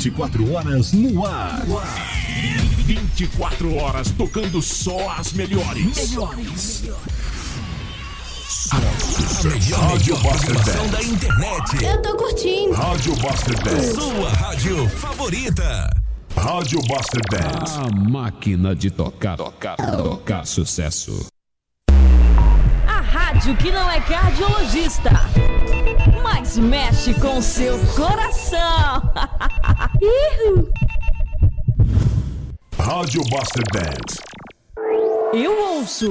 24 horas no ar. 24 horas tocando só as melhores. Melhores. A melhor Rádio Buster da internet. Eu tô curtindo. Rádio Buster Dance. Sua rádio favorita. Rádio Buster Dance. A máquina de tocar, tocar, tocar sucesso. A rádio que não é cardiologista, mas mexe com seu coração. Rádio Buster Dance. Eu ouço,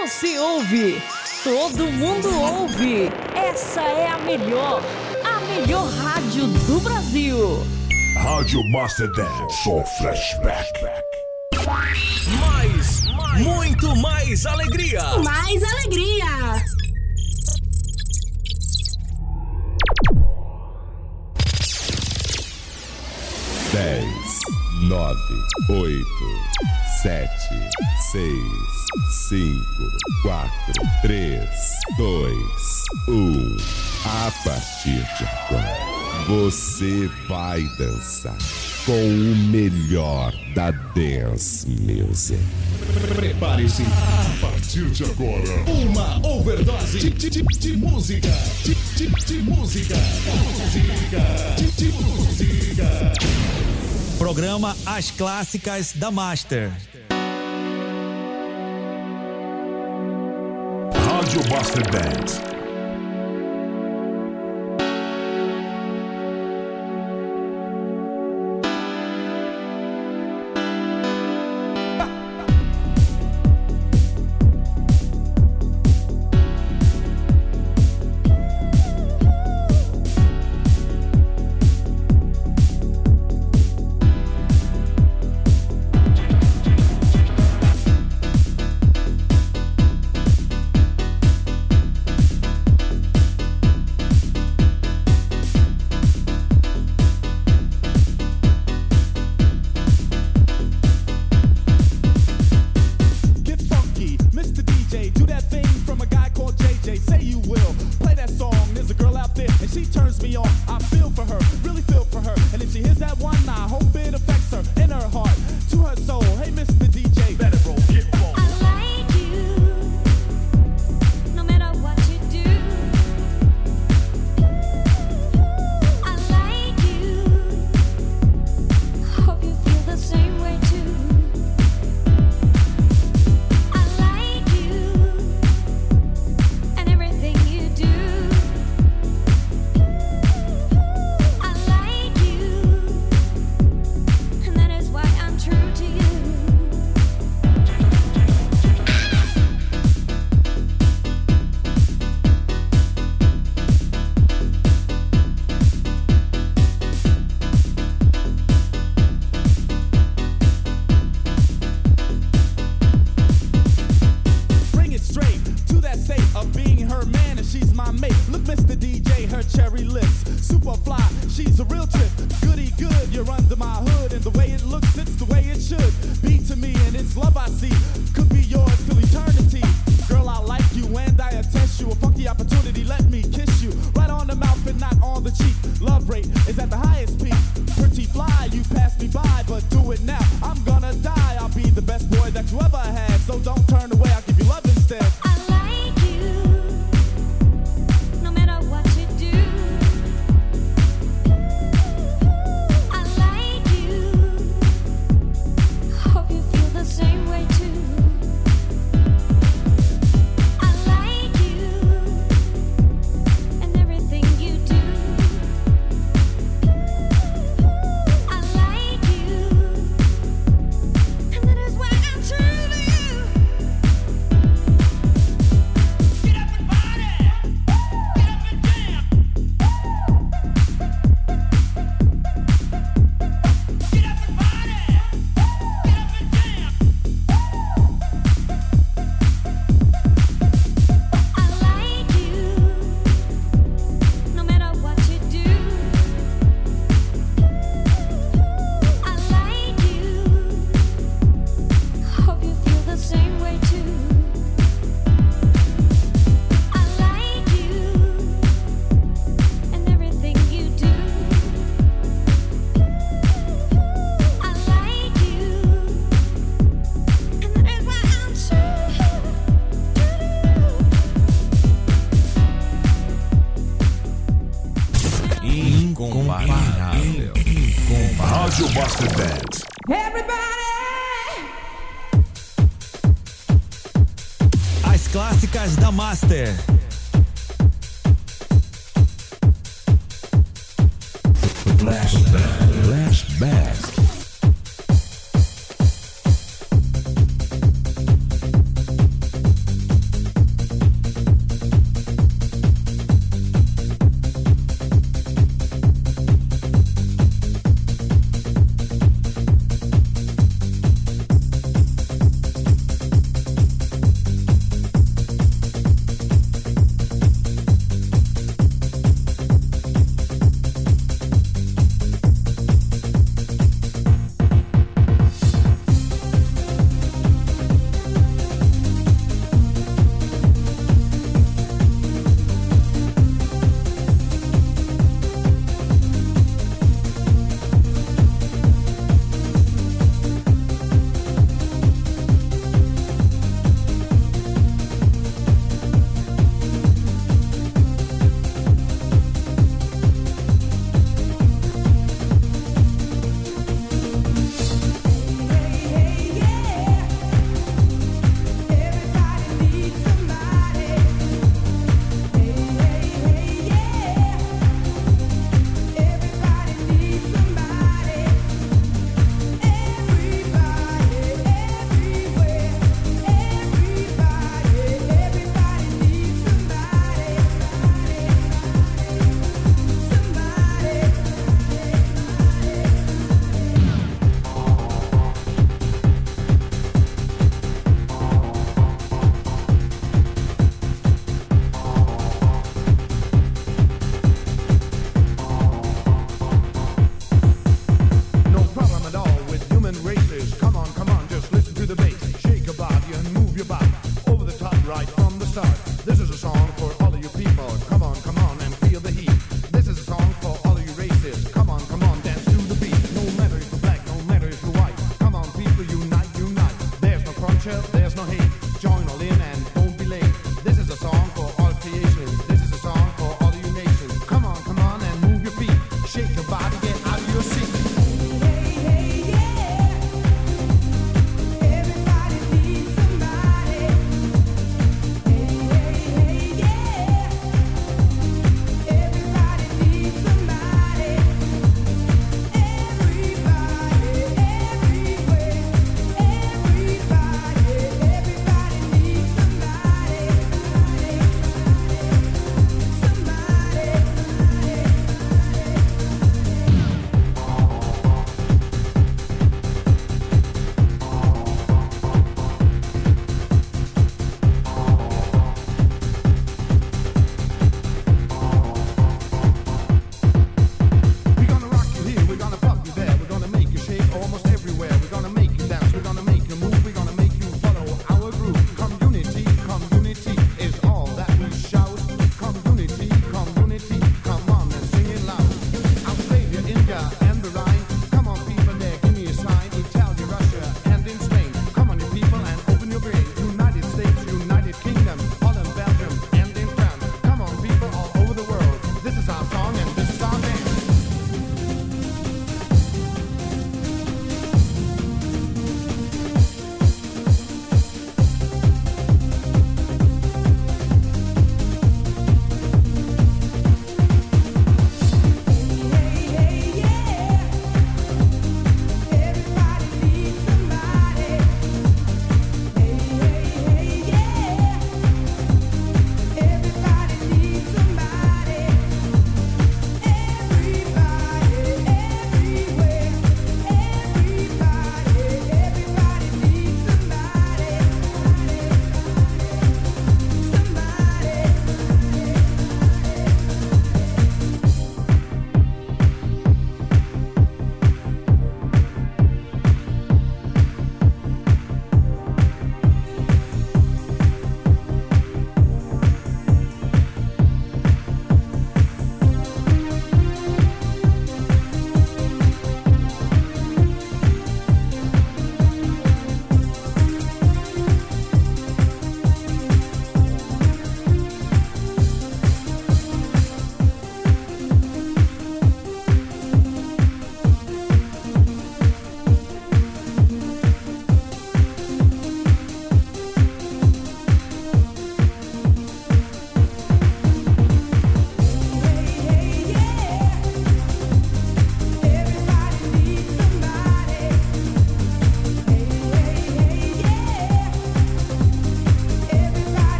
você ouve, todo mundo ouve. Essa é a melhor, a melhor rádio do Brasil. Rádio Buster Dance. Só flashback. Mais, muito mais alegria. Mais alegria. Dez, nove, oito, sete, seis, cinco, quatro, três, dois, um. A partir de agora, você vai dançar com o melhor da dance music. Prepare-se. A partir de agora, Uma overdose de, de, de, de música. De, de, de música. Música. De, de música. Programa As Clássicas da Master. Rádio Buster Dance.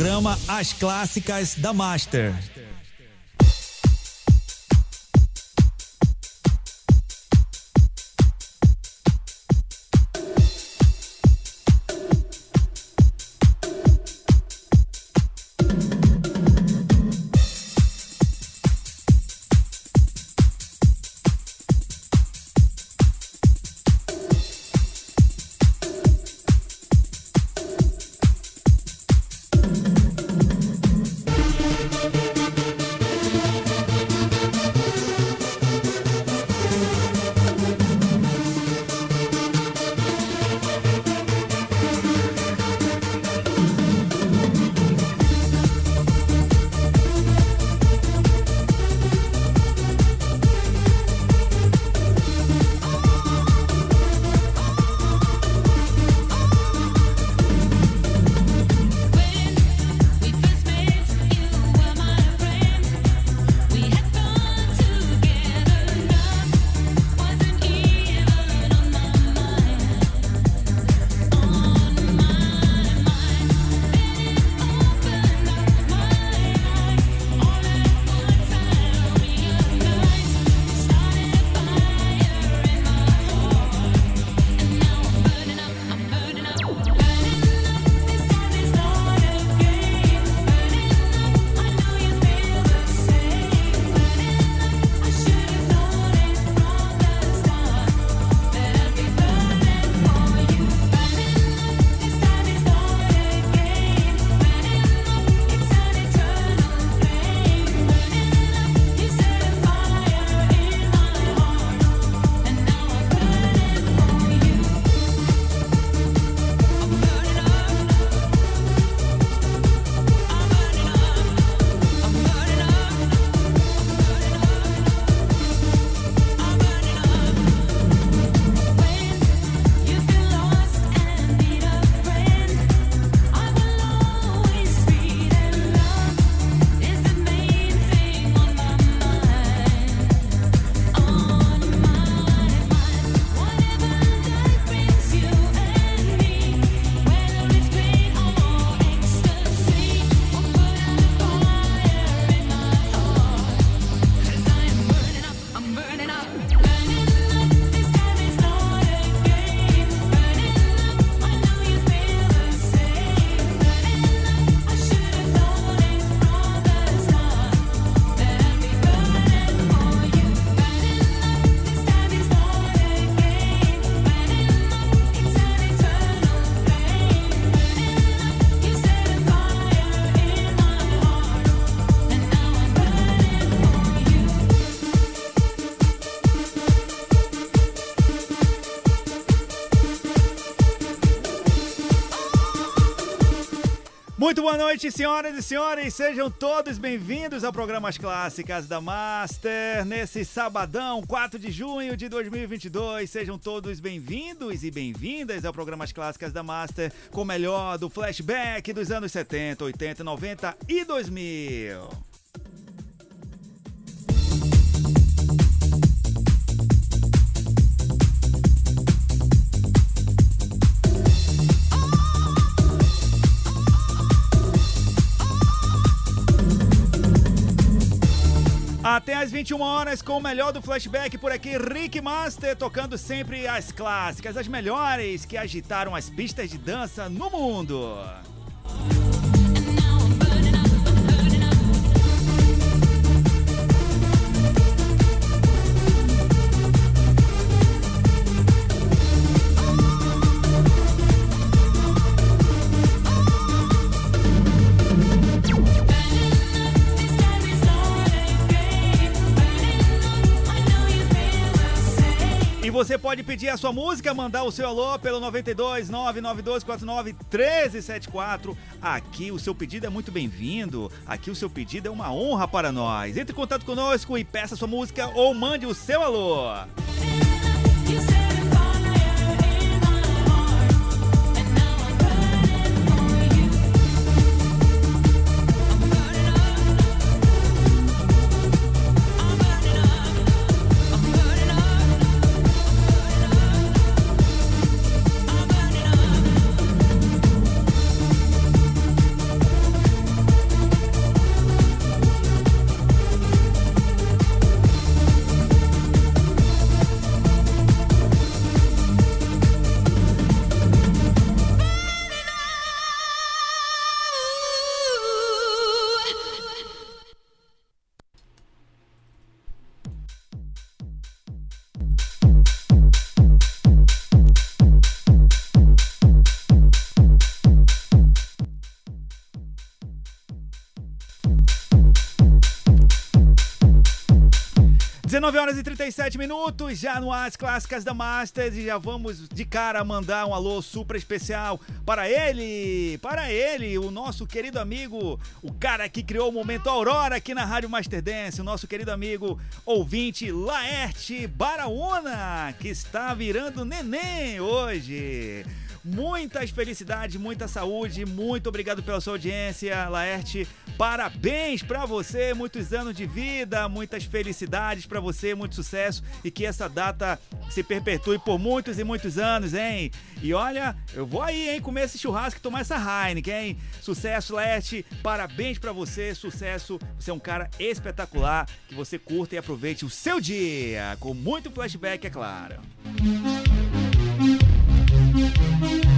Programa As Clássicas da Master. Muito boa noite, senhoras e senhores. Sejam todos bem-vindos ao programa As Clássicas da Master. Nesse sabadão, 4 de junho de 2022. Sejam todos bem-vindos e bem-vindas ao programa As Clássicas da Master, com o melhor do flashback dos anos 70, 80, 90 e 2000. Até às 21 horas com o melhor do flashback por aqui, Rick Master tocando sempre as clássicas, as melhores que agitaram as pistas de dança no mundo. Você pode pedir a sua música, mandar o seu alô pelo 92 99249 1374. Aqui o seu pedido é muito bem-vindo. Aqui o seu pedido é uma honra para nós. Entre em contato conosco e peça sua música ou mande o seu alô. 19 horas e 37 minutos, já no As Clássicas da Masters e já vamos de cara mandar um alô super especial para ele, para ele, o nosso querido amigo, o cara que criou o momento Aurora aqui na Rádio Master Dance, o nosso querido amigo ouvinte Laerte Baraúna, que está virando neném hoje. Muitas felicidades, muita saúde, muito obrigado pela sua audiência, Laerte. Parabéns pra você, muitos anos de vida, muitas felicidades pra você, muito sucesso e que essa data se perpetue por muitos e muitos anos, hein? E olha, eu vou aí, hein, comer esse churrasco e tomar essa Heineken, hein? Sucesso, Laerte, parabéns pra você, sucesso. Você é um cara espetacular, que você curta e aproveite o seu dia, com muito flashback, é claro. Sweet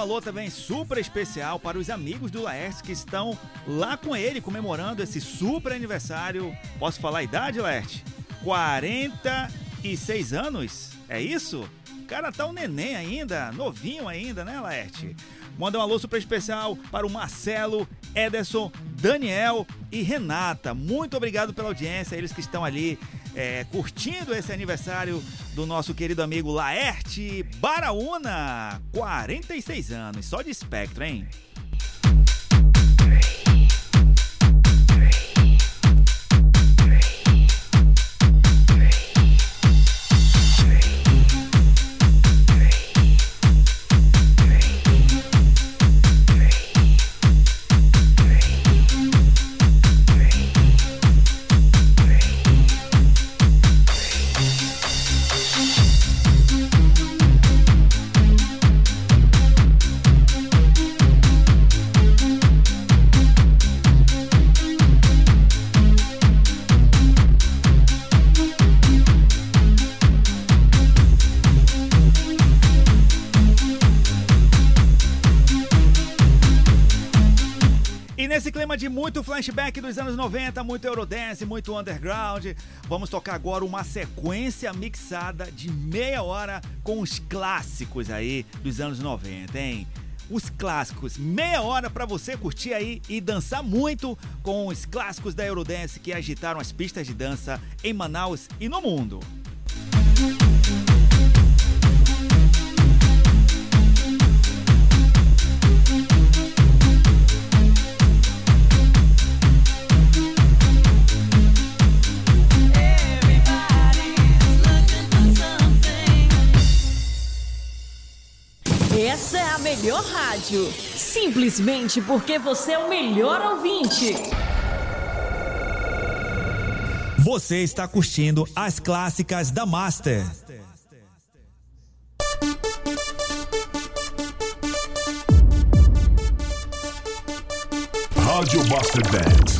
um alô também super especial para os amigos do Laerte que estão lá com ele comemorando esse super aniversário. Posso falar a idade, Laerte? 46 anos? É isso? O cara tá um neném ainda, novinho ainda, né, Laerte? Manda um alô super especial para o Marcelo, Ederson, Daniel e Renata. Muito obrigado pela audiência, eles que estão ali é, curtindo esse aniversário do nosso querido amigo Laerte Baraúna. 46 anos, só de espectro, hein? muito flashback dos anos 90, muito Eurodance, muito underground. Vamos tocar agora uma sequência mixada de meia hora com os clássicos aí dos anos 90, hein? os clássicos. Meia hora para você curtir aí e dançar muito com os clássicos da Eurodance que agitaram as pistas de dança em Manaus e no mundo. Essa é a melhor rádio. Simplesmente porque você é o melhor ouvinte. Você está curtindo as clássicas da Master. Rádio Master Band.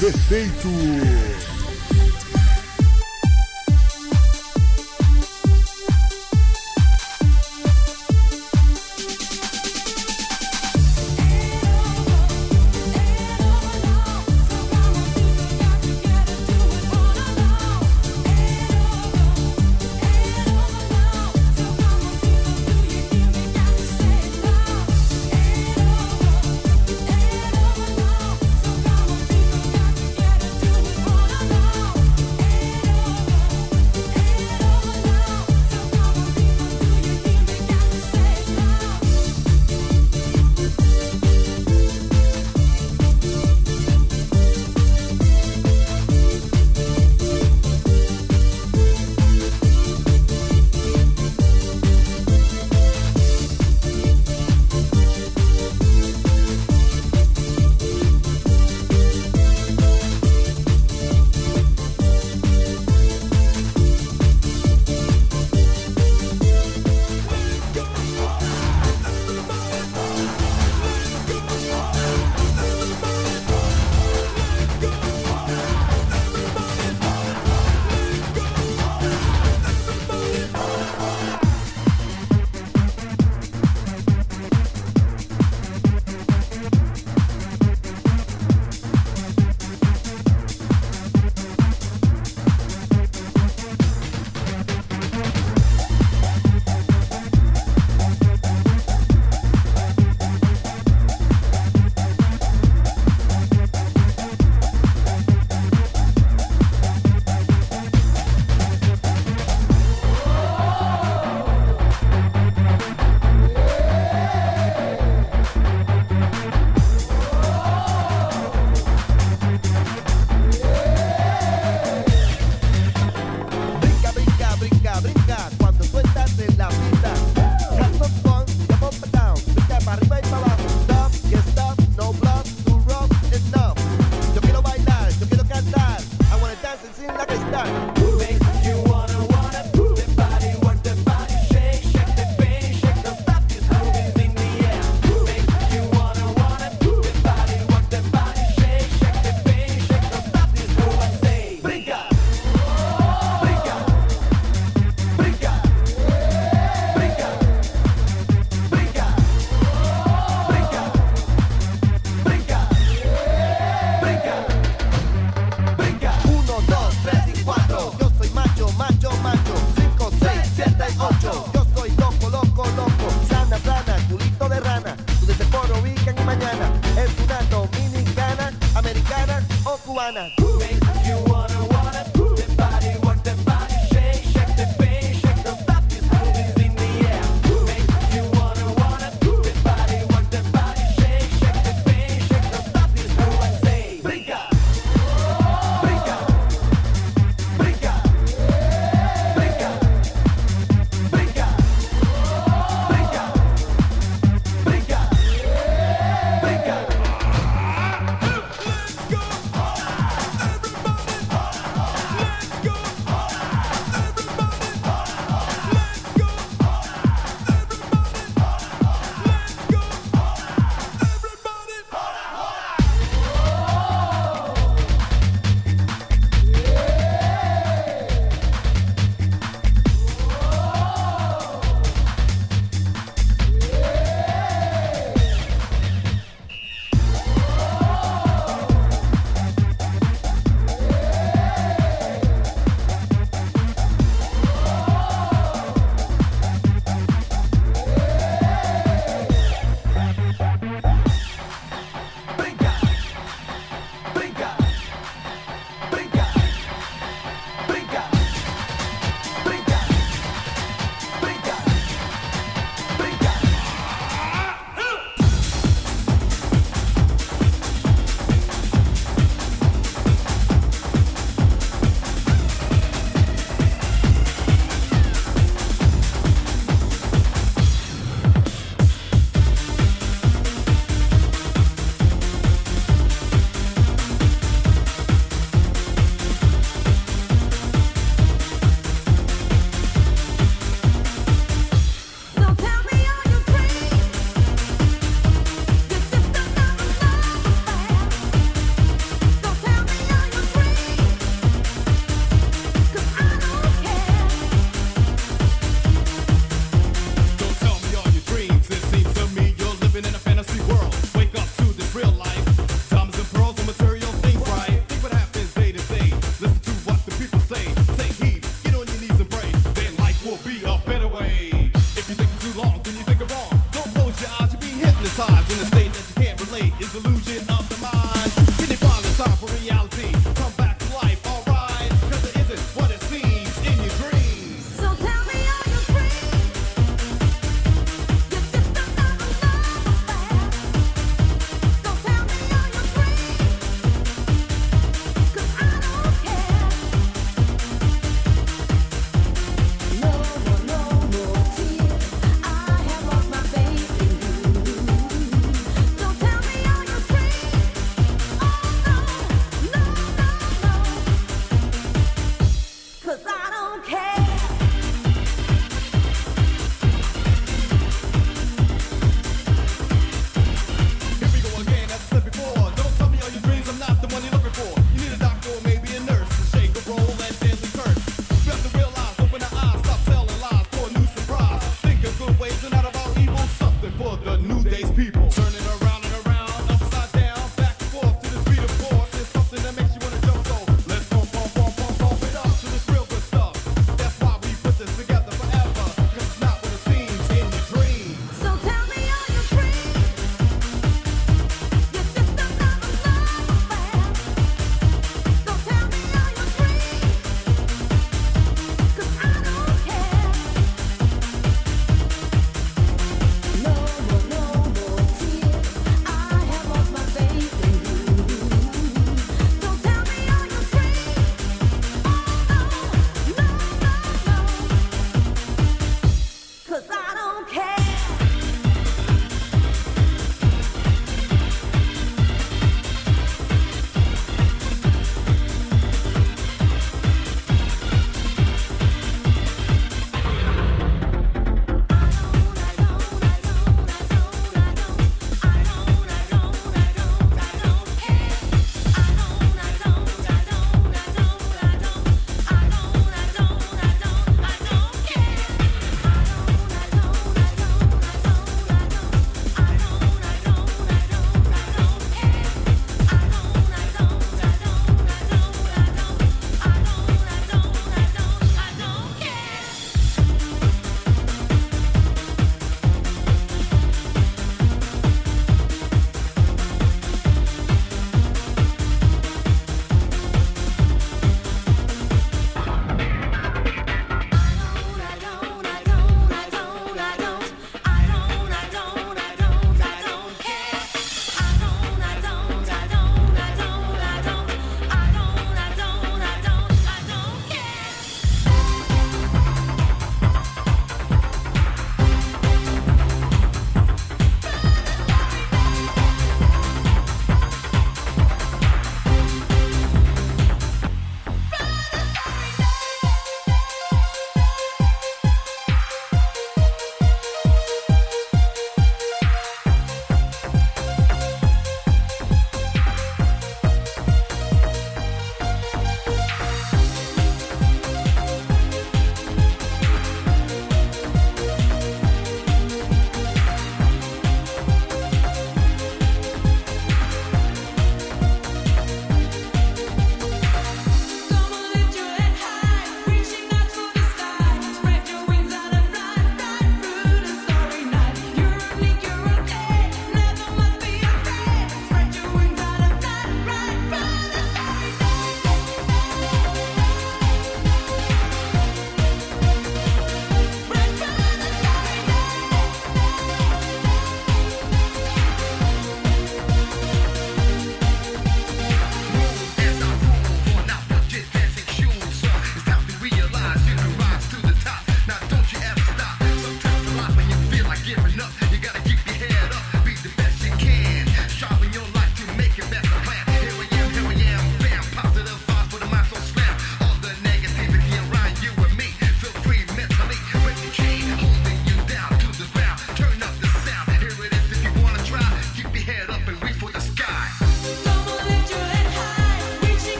Perfeito.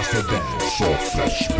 Master Dance Show Flashback.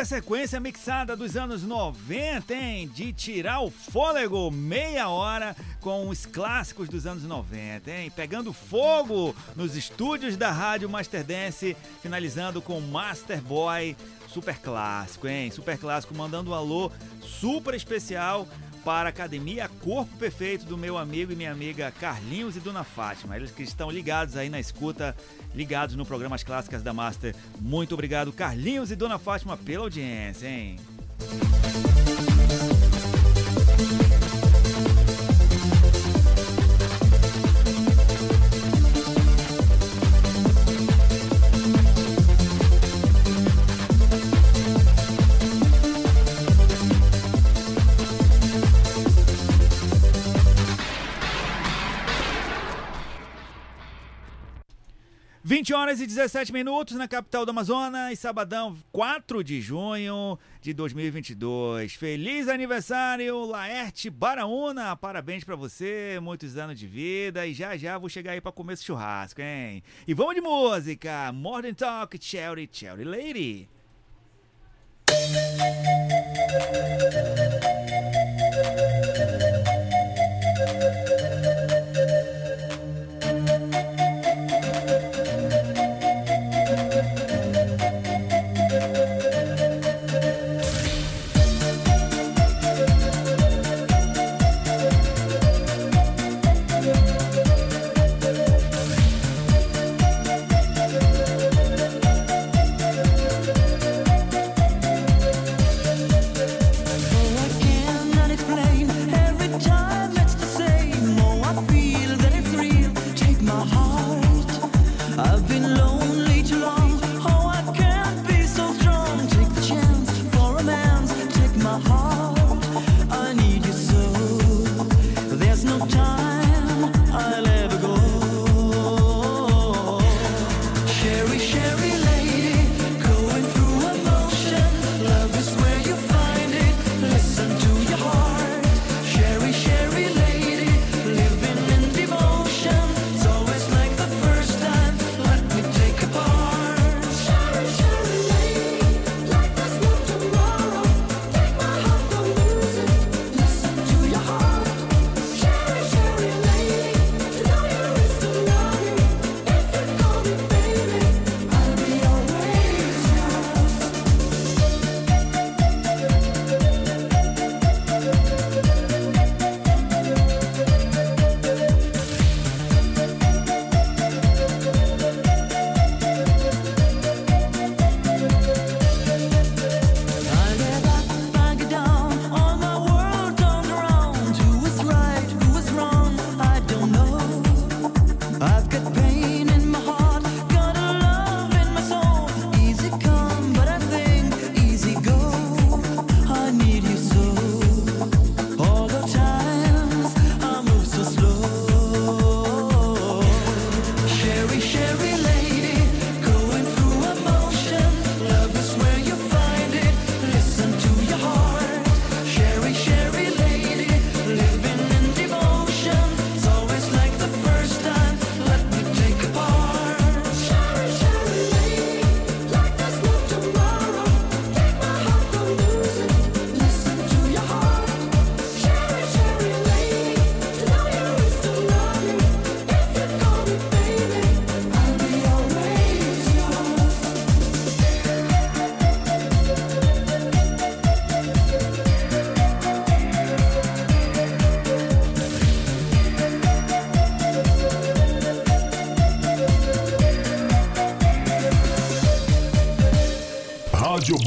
Super sequência mixada dos anos 90, hein? De tirar o fôlego, meia hora com os clássicos dos anos 90, hein? Pegando fogo nos estúdios da Rádio Master Dance, finalizando com Master Boy, super clássico, hein? Super clássico, mandando um alô super especial para a Academia Corpo Perfeito do meu amigo e minha amiga Carlinhos e Dona Fátima. Eles que estão ligados aí na escuta, ligados no programa As Clássicas da Master. Muito obrigado, Carlinhos e Dona Fátima, pela audiência, hein? Vinte horas e 17 minutos na capital do Amazonas, sabadão 4 de junho de 2022. Feliz aniversário, Laerte Baraúna. Parabéns pra você, muitos anos de vida e já já vou chegar aí pra comer esse churrasco, hein? E vamos de música. Modern Talk, Cherry, Cherry Lady. Oh,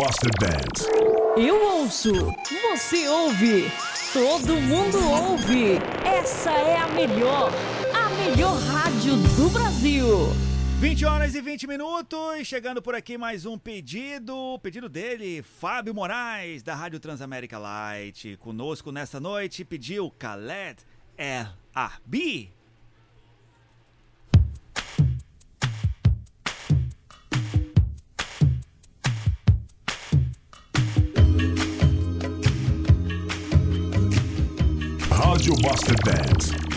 Master Dance. Eu ouço, você ouve, todo mundo ouve. Essa é a melhor, a melhor rádio do Brasil. 20 horas e 20 minutos, chegando por aqui mais um pedido, pedido dele, Fábio Moraes, da Rádio Transamérica Light. Conosco nessa noite, pediu Khaled El Rádio Master Dance.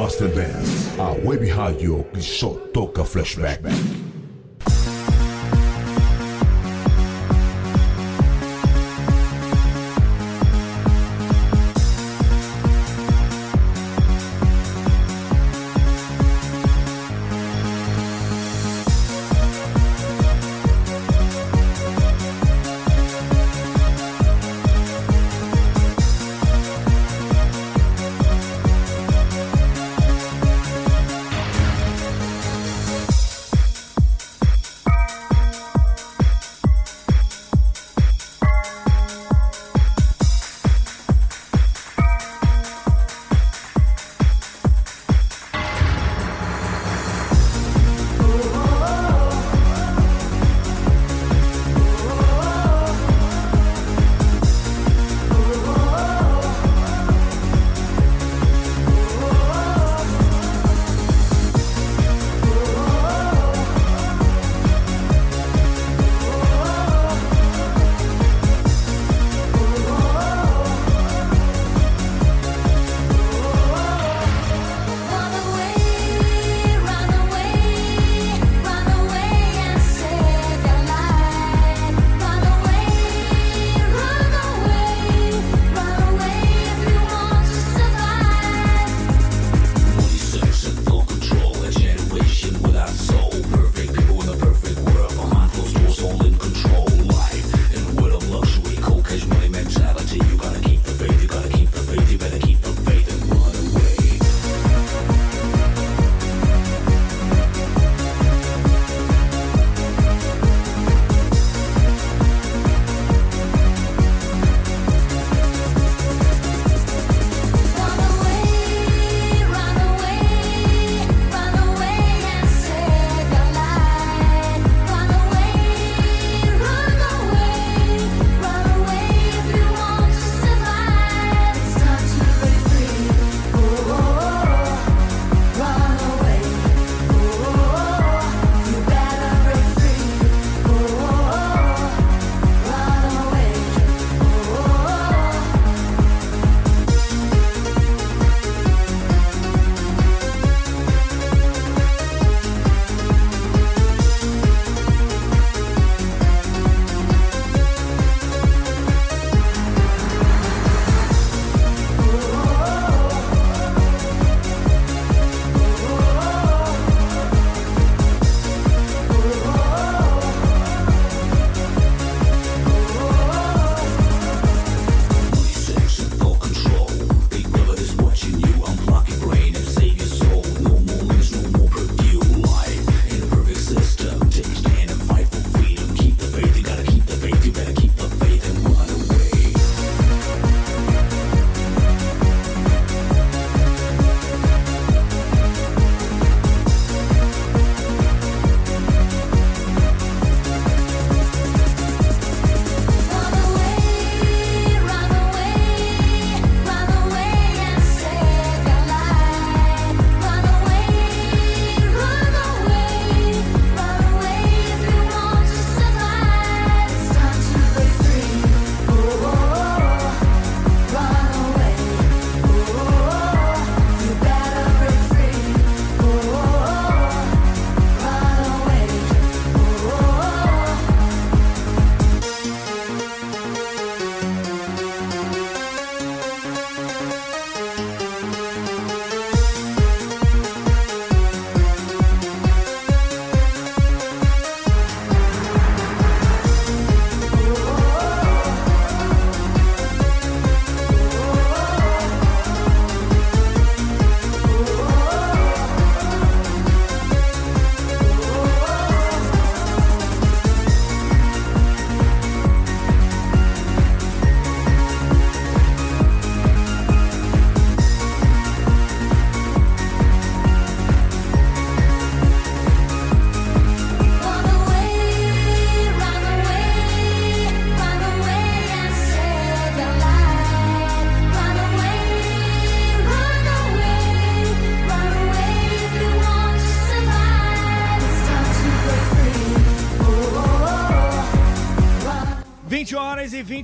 Master Dance, a web rádio que só toca flashback.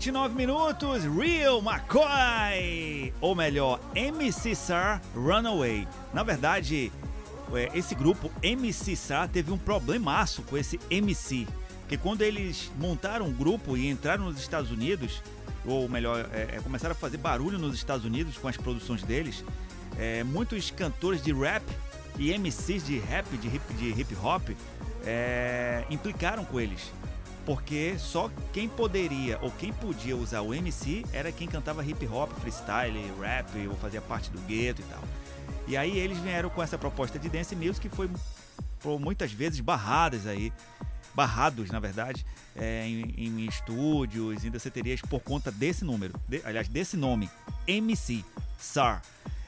29 minutos, Real McCoy, ou melhor, MC Sar Runaway. Na verdade, é, esse grupo MC Sar teve um problemaço com esse MC, porque quando eles montaram um grupo e entraram nos Estados Unidos, ou melhor, é, é, começaram a fazer barulho nos Estados Unidos com as produções deles, é, muitos cantores de rap e MCs de rap, de hip, de hip hop, é, implicaram com eles. Porque só quem poderia ou quem podia usar o MC era quem cantava hip hop, freestyle, rap ou fazia parte do gueto e tal. E aí eles vieram com essa proposta de dance music que foi por muitas vezes barradas aí, barrados na verdade, é, em, em estúdios, em danceterias por conta desse número, de- aliás, desse nome, MC, SAR.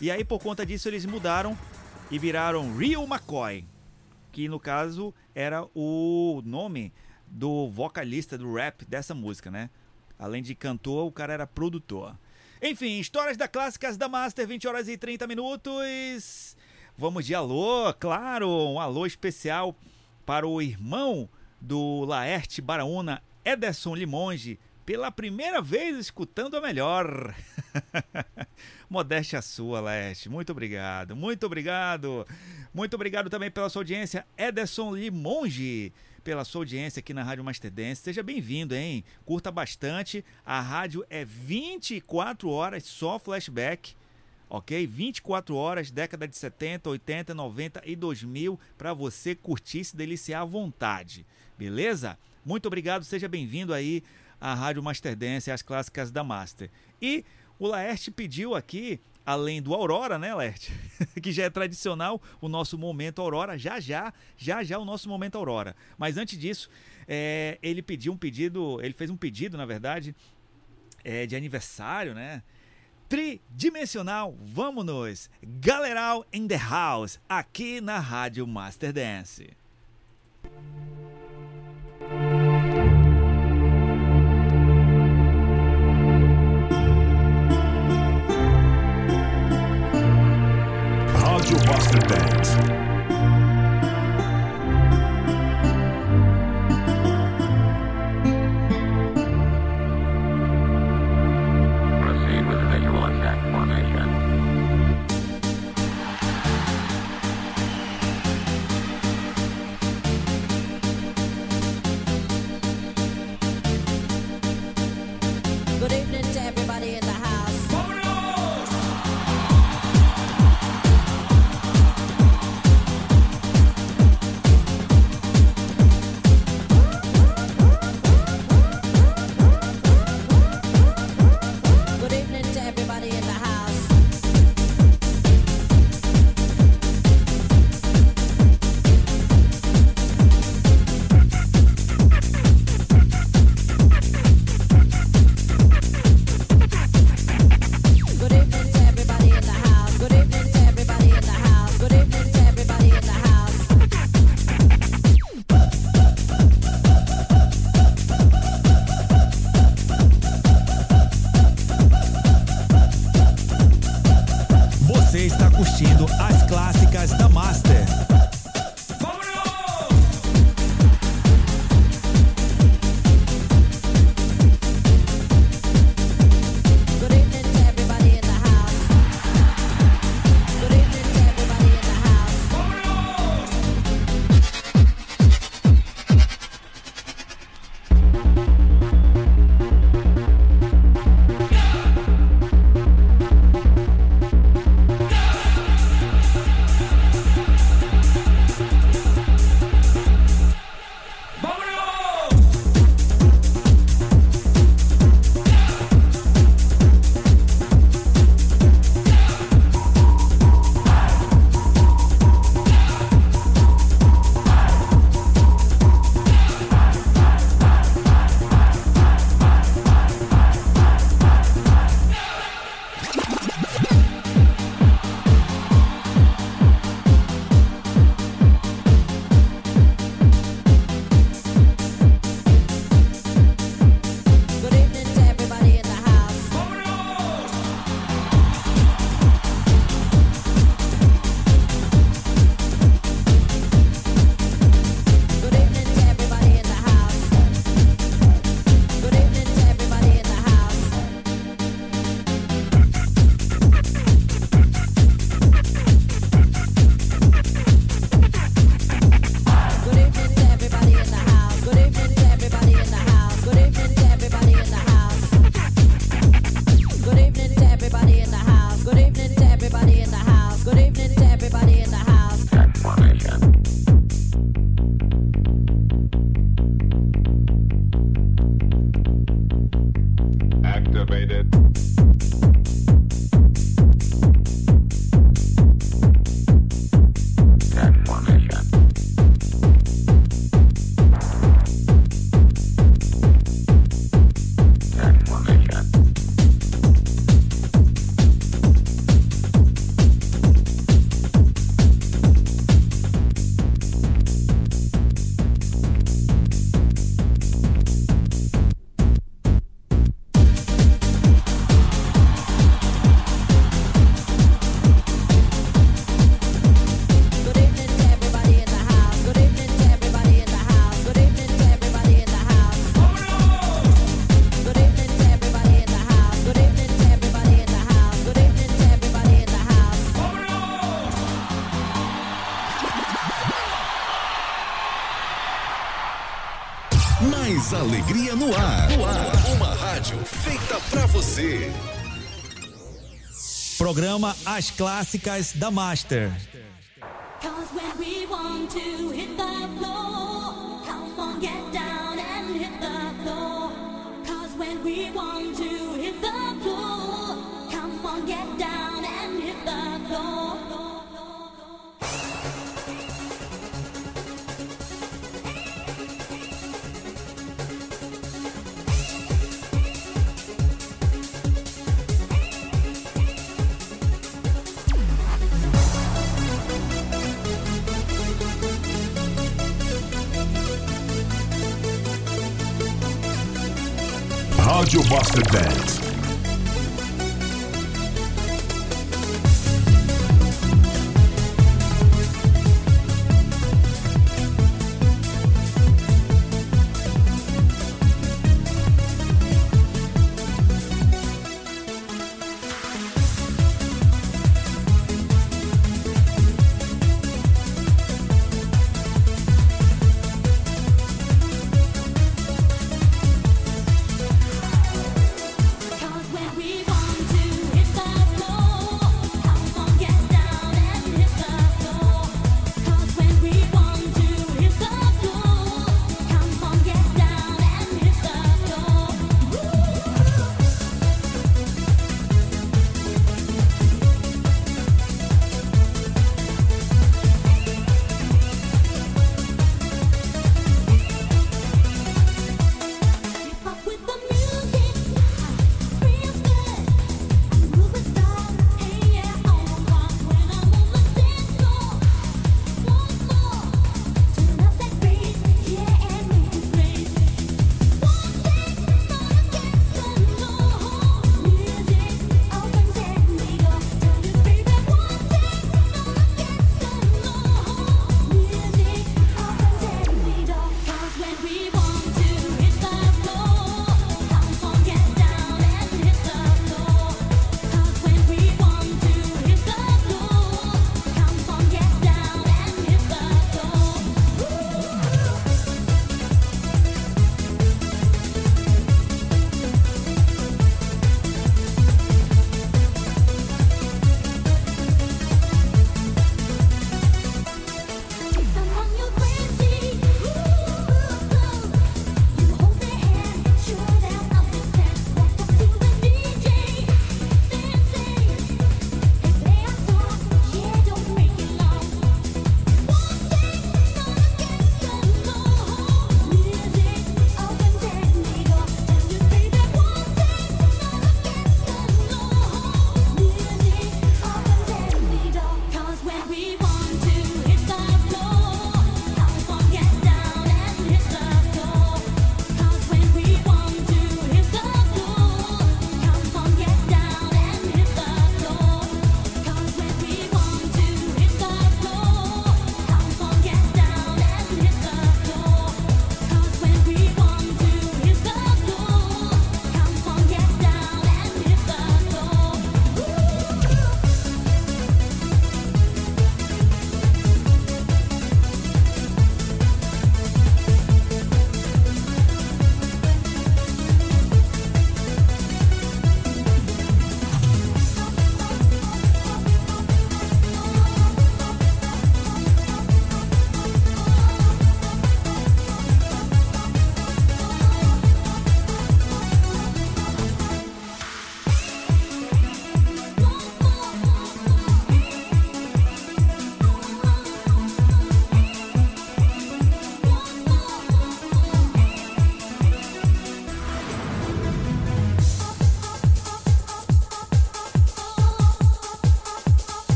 E aí por conta disso eles mudaram e viraram Real McCoy, que no caso era o nome do vocalista do rap dessa música, né? Além de cantor, o cara era produtor. Enfim, histórias da clássicas da Master, 20 horas e 30 minutos. Vamos de alô, claro, um alô especial para o irmão do Laerte Baraúna, Ederson Limonge, pela primeira vez escutando a melhor. Modéstia sua, Laerte. Muito obrigado, muito obrigado. Muito obrigado também pela sua audiência, Ederson Limonge, pela sua audiência aqui na Rádio Master Dance. Seja bem-vindo, hein? Curta bastante. A rádio é 24 horas só flashback. Ok? 24 horas, década de 70, 80, 90 e 2000, para você curtir se deliciar à vontade. Beleza? Muito obrigado, seja bem-vindo aí à Rádio Master Dance, às clássicas da Master. E o Laerte pediu aqui, além do Aurora, né, Laerte? que já é tradicional, o nosso momento Aurora, já já, já já o nosso momento Aurora. Mas antes disso, é, ele pediu um pedido, ele fez um pedido, na verdade, é, de aniversário, né? Tridimensional, vamos nos! Galeral in the house, aqui na Rádio Master Dance. Rádio Alegria no ar. Uma rádio feita pra você. Programa As Clássicas da Master. Cause when we want to hit the floor, come on, get down and hit the floor. Cause when we want to Rádio Master Dance.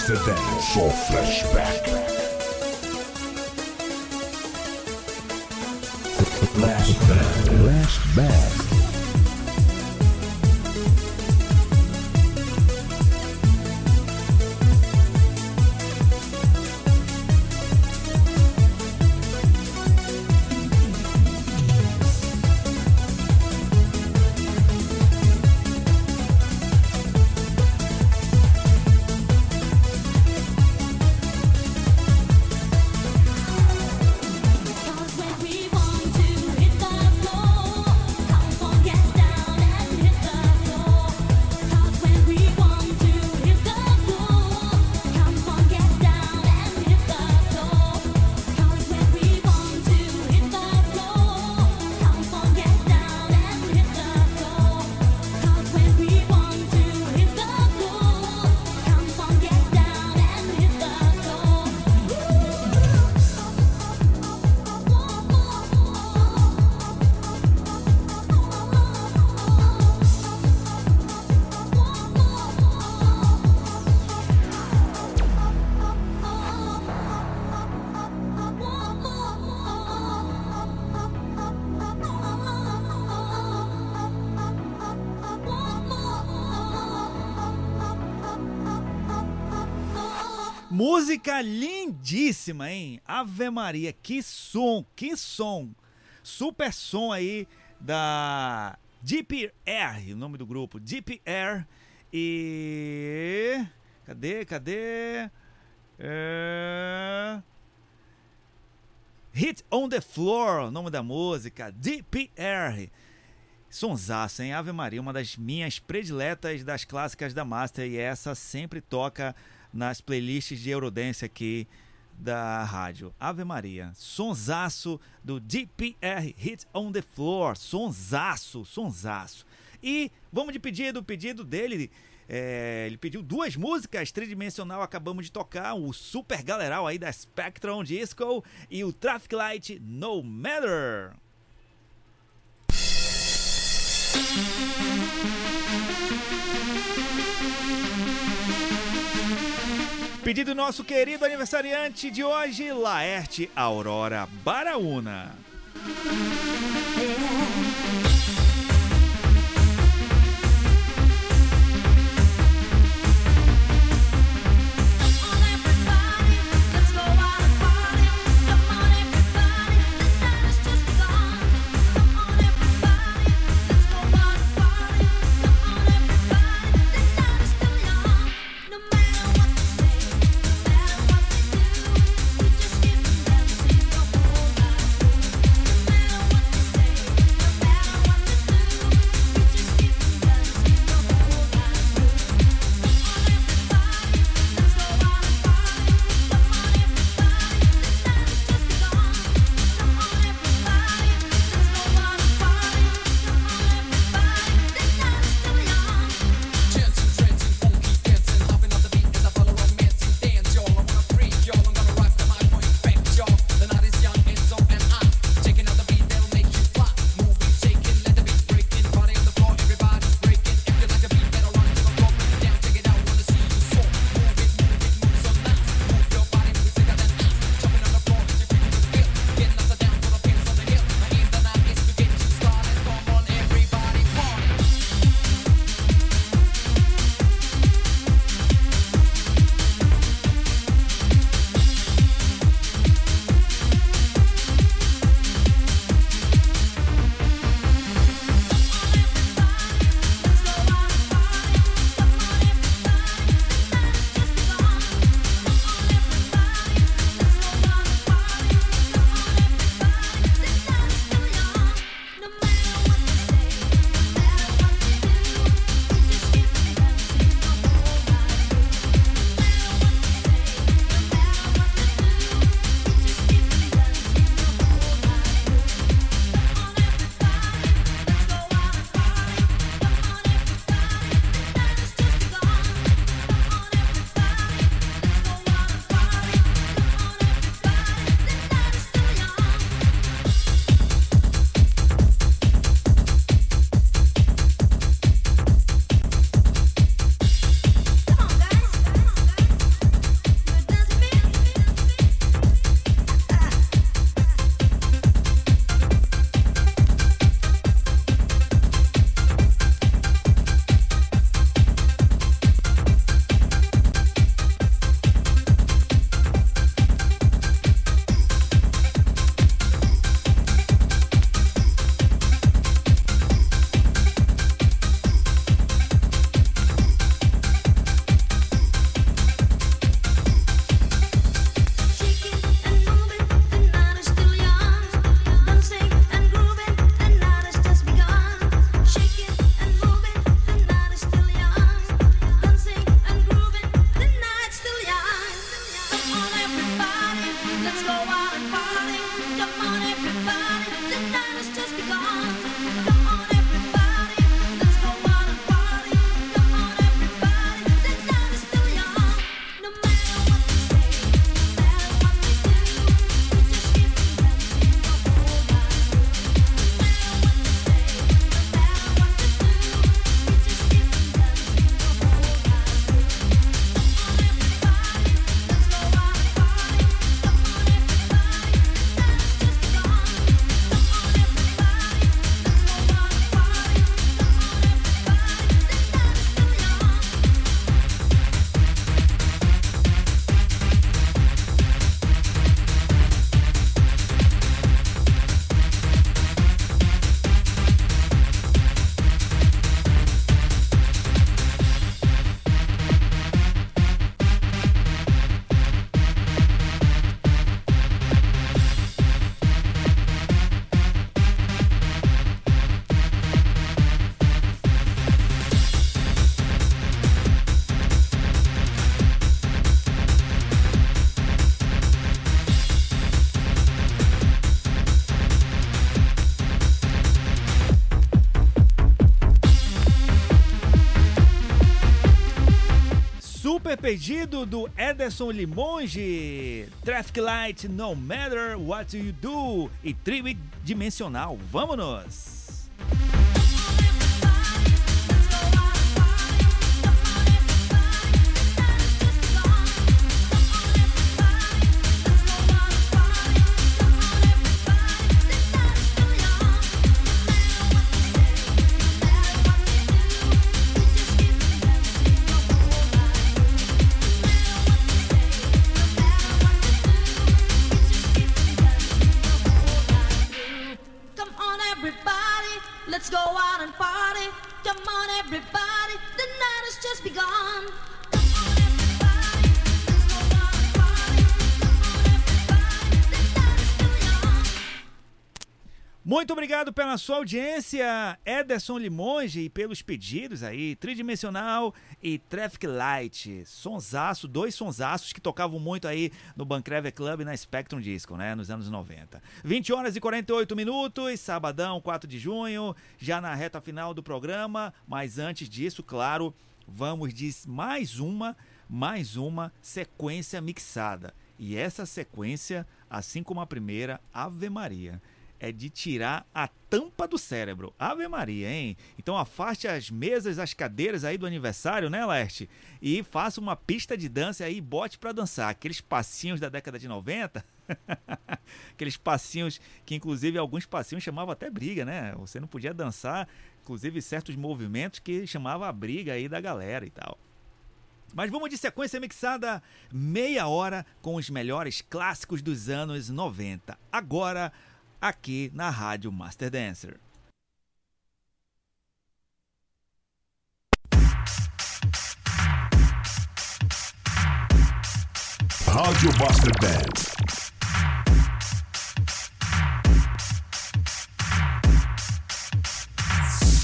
Rádio Master Dance. Só flashback. Flashback. Flashback. Lindíssima, hein? Ave Maria, que som, que som. Super som aí da Deep Air, o nome do grupo, Deep Air. E. Cadê, cadê? É... Hit on the Floor, o nome da música, Deep Air. Sonsaço, hein? Ave Maria, uma das minhas prediletas das clássicas da Master e essa sempre toca nas playlists de Eurodance aqui da rádio. Ave Maria, sonsaço do DPR Hit on the Floor, sonsaço, sonsaço. E vamos de pedido, pedido dele, é, ele pediu duas músicas tridimensional, acabamos de tocar, o super galeral aí da Spectrum Disco e o Traffic Light No Matter. Pedido do nosso querido aniversariante de hoje, Laerte Aurora Baraúna. Super pedido do Ederson Limonge, Traffic Light No Matter What You Do e Tridimensional. Vamos! And party. Come on, everybody, the night has just begun. Muito obrigado pela sua audiência, Ederson Limonge, e pelos pedidos aí, Tridimensional e Traffic Light. Sonsaço, dois sonsaços que tocavam muito aí no Bancrever Club e na Spectrum Disco, né, nos anos 90. 20 horas e 48 minutos, sabadão, 4 de junho, já na reta final do programa, mas antes disso, claro, vamos de mais uma, mais uma sequência mixada. E essa sequência, assim como a primeira, Ave Maria é de tirar a tampa do cérebro. Ave Maria, hein? Então afaste as mesas, as cadeiras aí do aniversário, né, Leste? E faça uma pista de dança aí bote pra dançar. Aqueles passinhos da década de 90. Aqueles passinhos que, inclusive, alguns passinhos chamavam até briga, né? Você não podia dançar, inclusive, certos movimentos que chamava a briga aí da galera e tal. Mas vamos de sequência mixada, meia hora com os melhores clássicos dos anos 90. Agora, aqui na Rádio Master Dancer. Rádio Master Dance.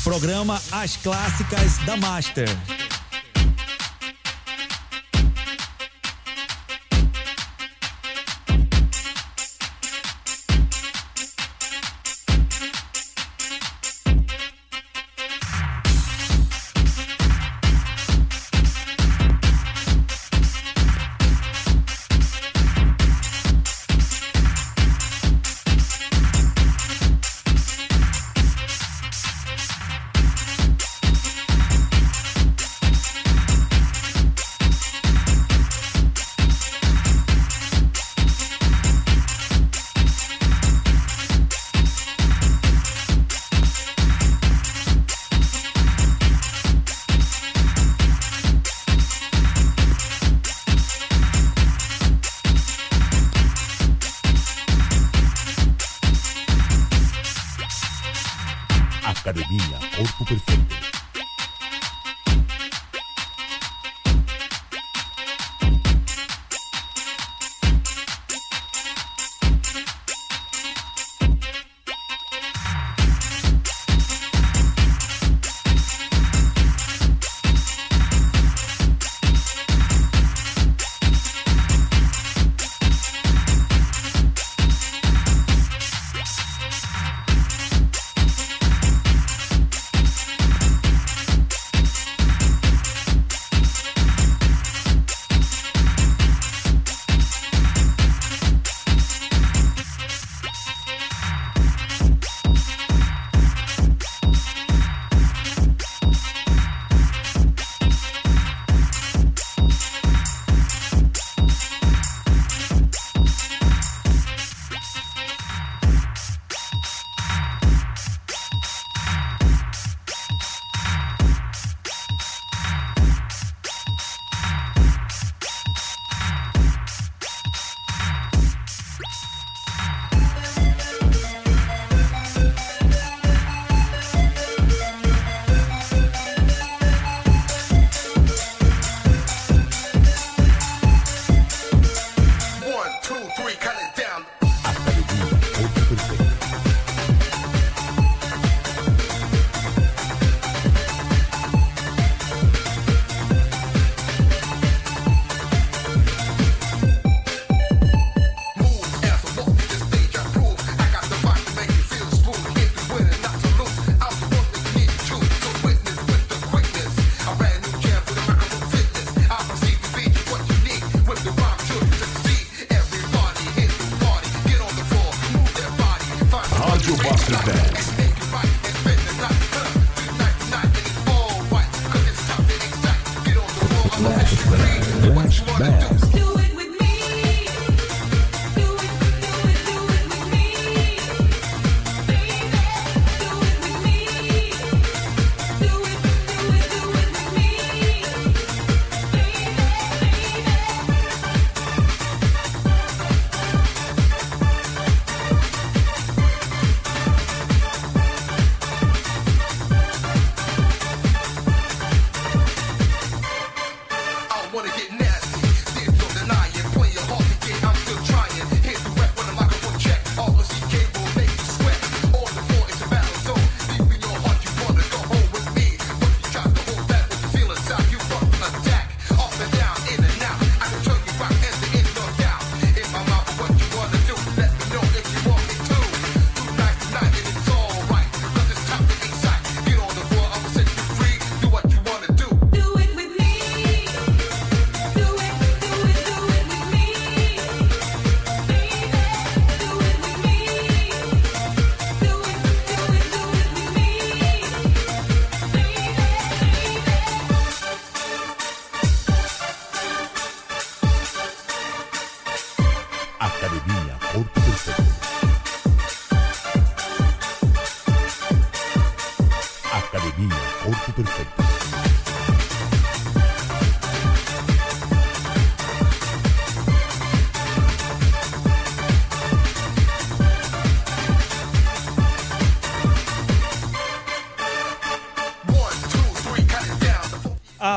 Programa As Clássicas da Master.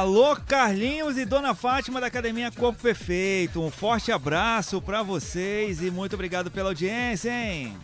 Alô, Carlinhos e Dona Fátima da Academia Corpo Perfeito. Um forte abraço para vocês e muito obrigado pela audiência, hein?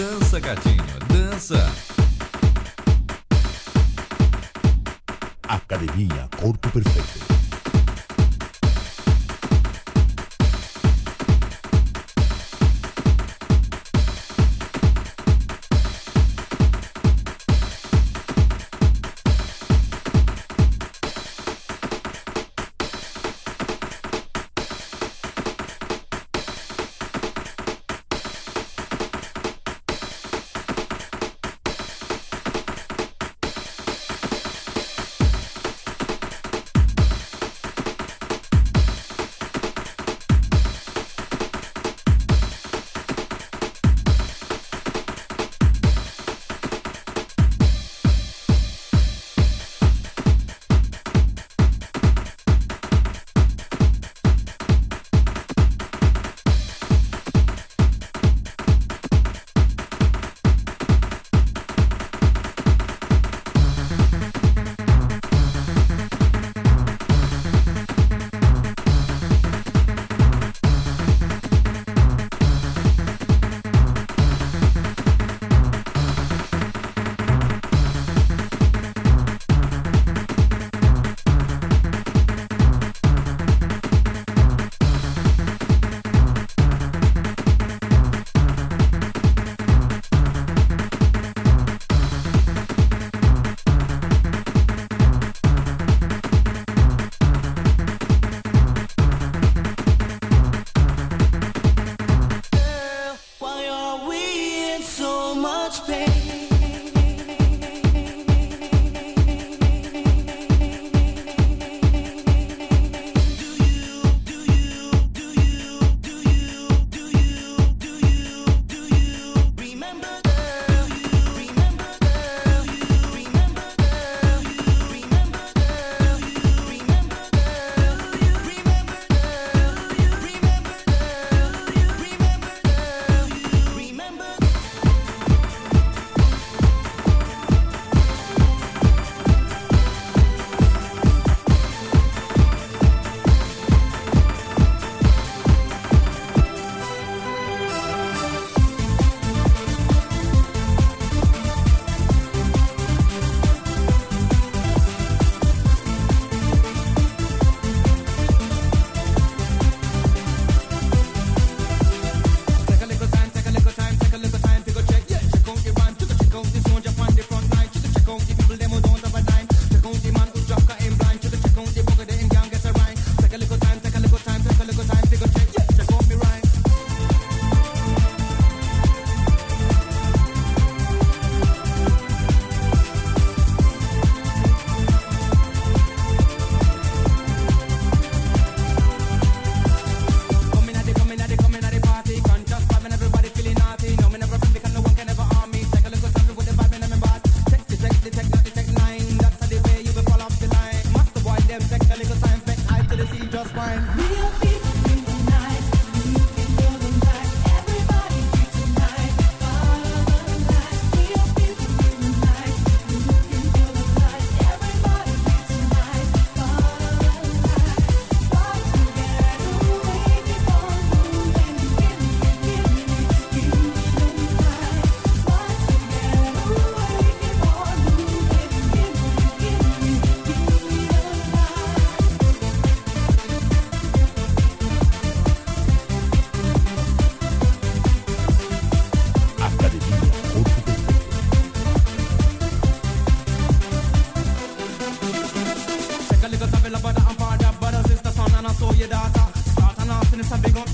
Dança, gatinho, dança. Academia Corpo Perfeito. Because i'm part a brother and father, brother, sister, son, and I saw your daughter. Start and off, and it's a big up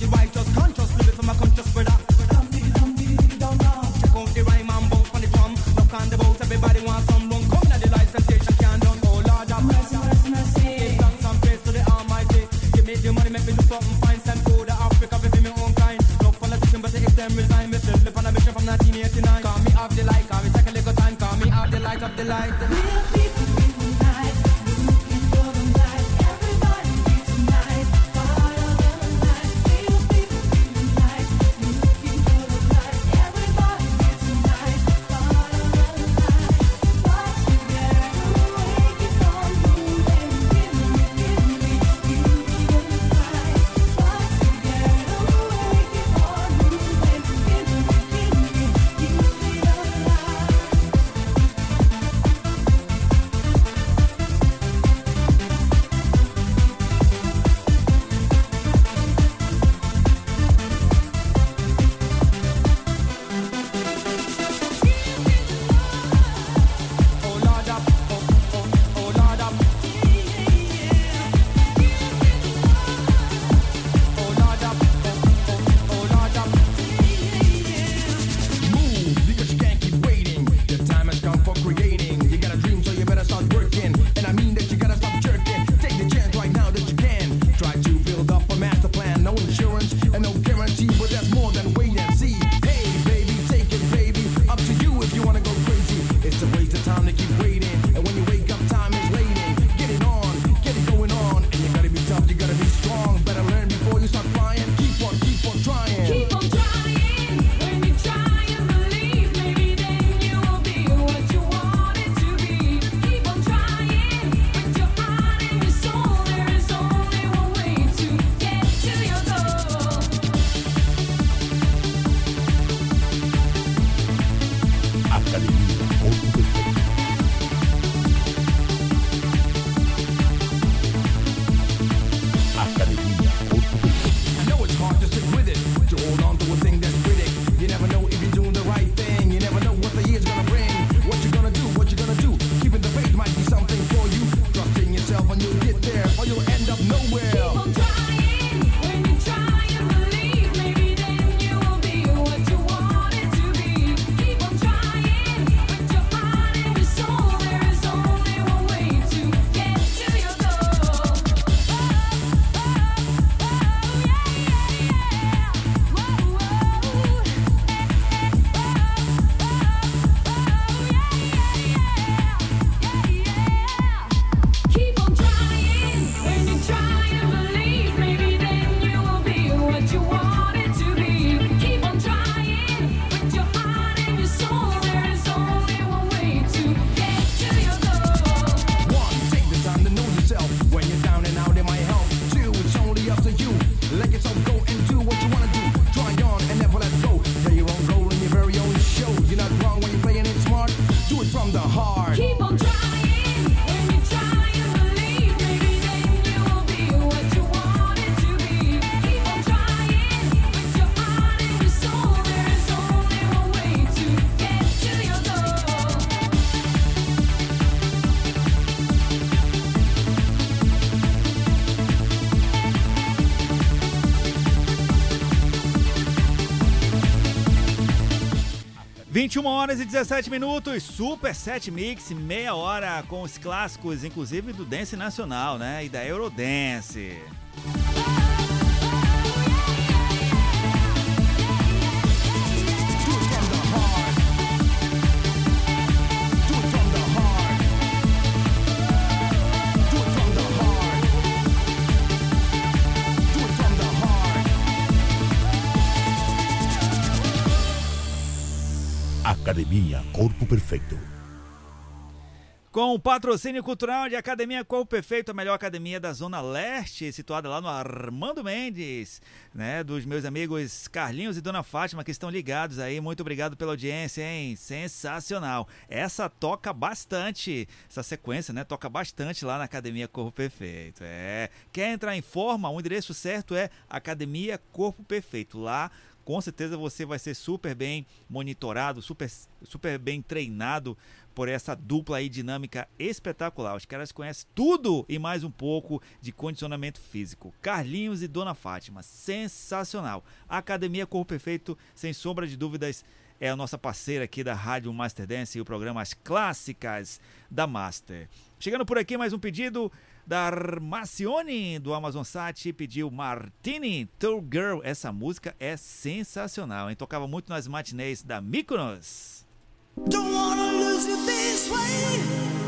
21 horas e 17 minutos, Super 7 Mix, meia hora com os clássicos, inclusive do Dance Nacional, né? E da Eurodance. Corpo Perfeito. Com o patrocínio cultural de Academia Corpo Perfeito, a melhor academia da Zona Leste, situada lá no Armando Mendes, né? Dos meus amigos Carlinhos e Dona Fátima, que estão ligados aí. Muito obrigado pela audiência, hein? Sensacional. Essa toca bastante, essa sequência, né? Toca bastante lá na Academia Corpo Perfeito. É. Quer entrar em forma? O endereço certo é Academia Corpo Perfeito. Lá com certeza você vai ser super bem monitorado, super, super bem treinado por essa dupla aí dinâmica espetacular. Os caras conhecem tudo e mais um pouco de condicionamento físico. Carlinhos e Dona Fátima, sensacional. A Academia Corpo Perfeito, sem sombra de dúvidas, é a nossa parceira aqui da Rádio Master Dance e o programa As Clássicas da Master. Chegando por aqui mais um pedido da Marcione do Amazon Sat, pediu Martini Tour Girl. Essa música é sensacional, hein? Tocava muito nas matinês da Mykonos. Don't wanna lose you this way.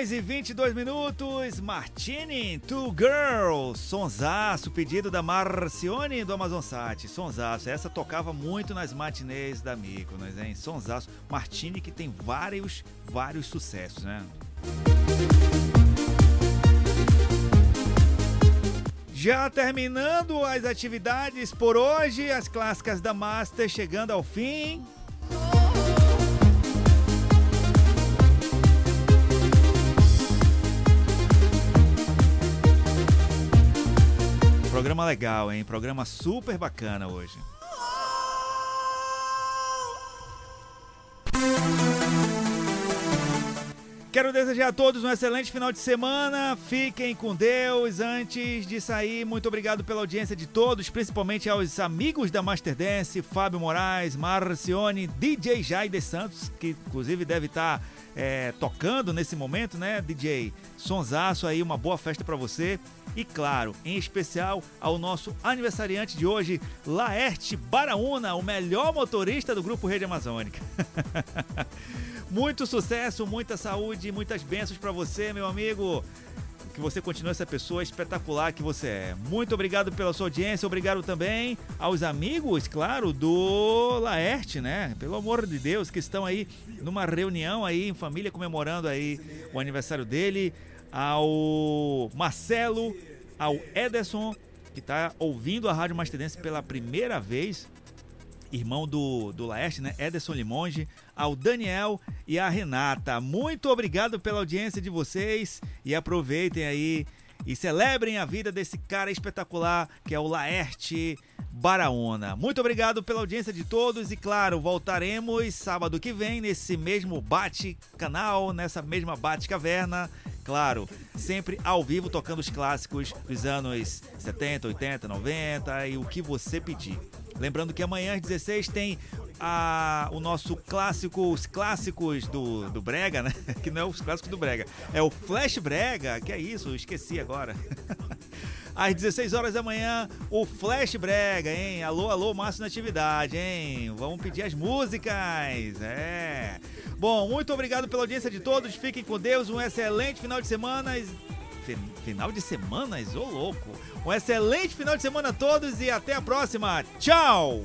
Horas e 22 minutos, Martini, Two Girls, sonsaço, pedido da Marcione do Amazon Sat, sonsaço, essa tocava muito nas matinês da Mykonos, hein, sonsaço, Martini que tem vários, vários sucessos, né? Já terminando as atividades por hoje, as clássicas da Master chegando ao fim. Programa legal, hein? Programa super bacana hoje. Quero desejar a todos um excelente final de semana. Fiquem com Deus. Antes de sair, muito obrigado pela audiência de todos, principalmente aos amigos da Master Dance, Fábio Moraes, Marcione, DJ Jaide Santos, que inclusive deve estar é, tocando nesse momento, né, DJ? Sonsaço aí, uma boa festa para você. E claro, em especial ao nosso aniversariante de hoje, Laerte Baraúna, o melhor motorista do Grupo Rede Amazônica. Muito sucesso, muita saúde, muitas bênçãos para você, meu amigo. Que você continue essa pessoa espetacular que você é. Muito obrigado pela sua audiência, obrigado também aos amigos, claro, do Laerte, né? Pelo amor de Deus, que estão aí numa reunião aí em família comemorando aí o aniversário dele, ao Marcelo, ao Ederson, que está ouvindo a Rádio Mastedense pela primeira vez, irmão do, do Laerte, né? Ederson Limonge, ao Daniel e à Renata. Muito obrigado pela audiência de vocês e aproveitem aí e celebrem a vida desse cara espetacular que é o Laerte Baraona. Muito obrigado pela audiência de todos e claro, voltaremos sábado que vem nesse mesmo bate canal, nessa mesma bate caverna. Claro, sempre ao vivo tocando os clássicos dos anos 70, 80, 90 e o que você pedir. Lembrando que amanhã às 16 tem a, o nosso clássico, os clássicos do, do Brega, né? Que não é os clássicos do Brega, é o Flash Brega, que é isso, esqueci agora. Às 16 horas da manhã, o Flash Brega, hein? Alô, alô, Márcio na atividade, hein? Vamos pedir as músicas, é. Bom, muito obrigado pela audiência de todos, fiquem com Deus, um excelente final de semana. Fi- Final de semanas, ô louco! Um excelente final de semana a todos e até a próxima. Tchau!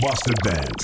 Buster Dance.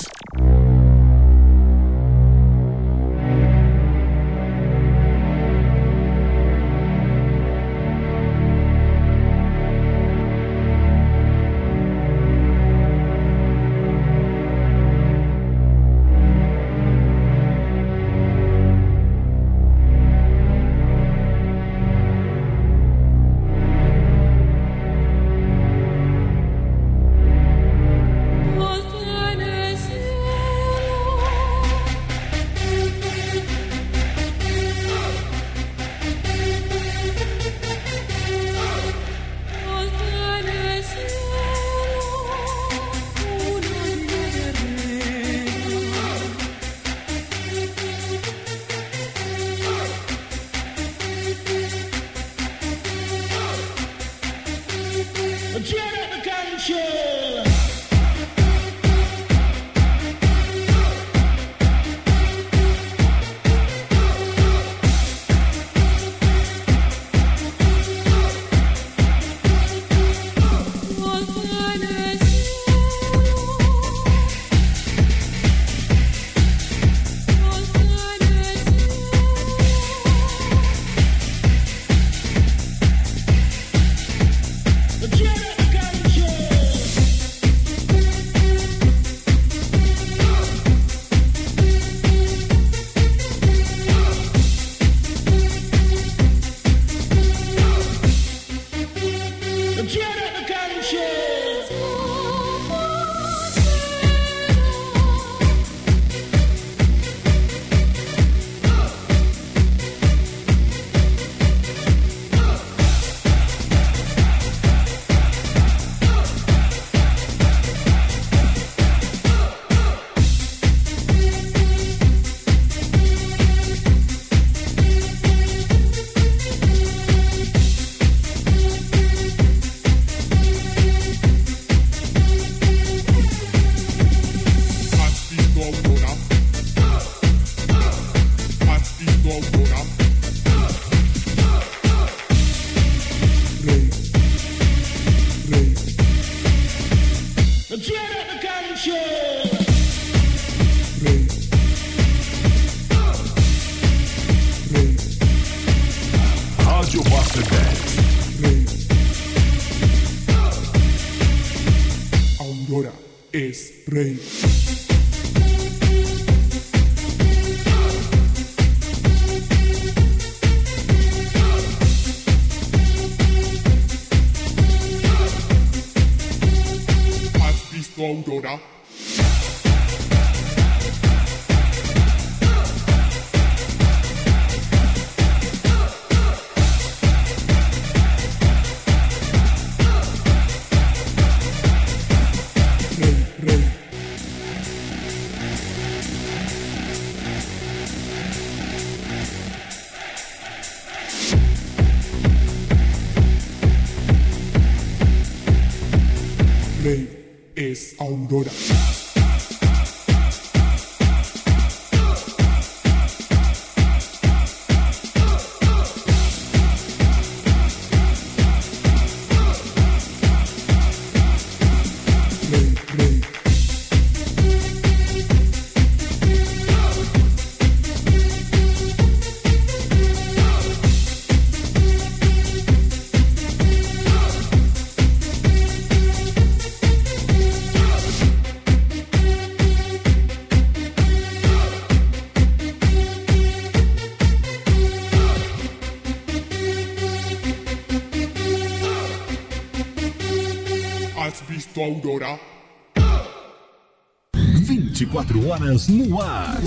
24 horas no ar.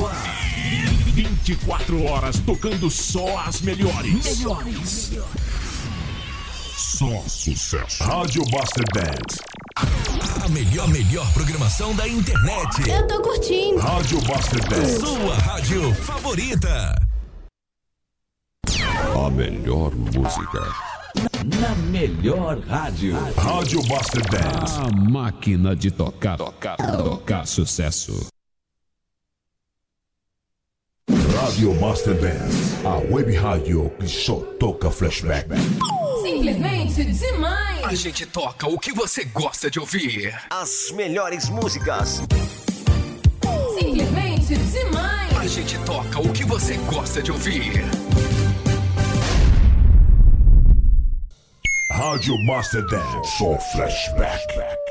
24 horas tocando só as melhores. Melhores. Só sucesso. Rádio Buster Dance. A melhor, melhor programação da internet. Eu tô curtindo. Rádio Buster Dance. Sua rádio favorita. A melhor música. Na melhor rádio. Rádio Buster Dance. A máquina de tocar, tocar, tocar sucesso. Radio Master Dance, a web rádio que só toca flashback. Simplesmente demais. A gente toca o que você gosta de ouvir. As melhores músicas. Simplesmente demais. A gente toca o que você gosta de ouvir. Rádio Master Dance. Só flashback.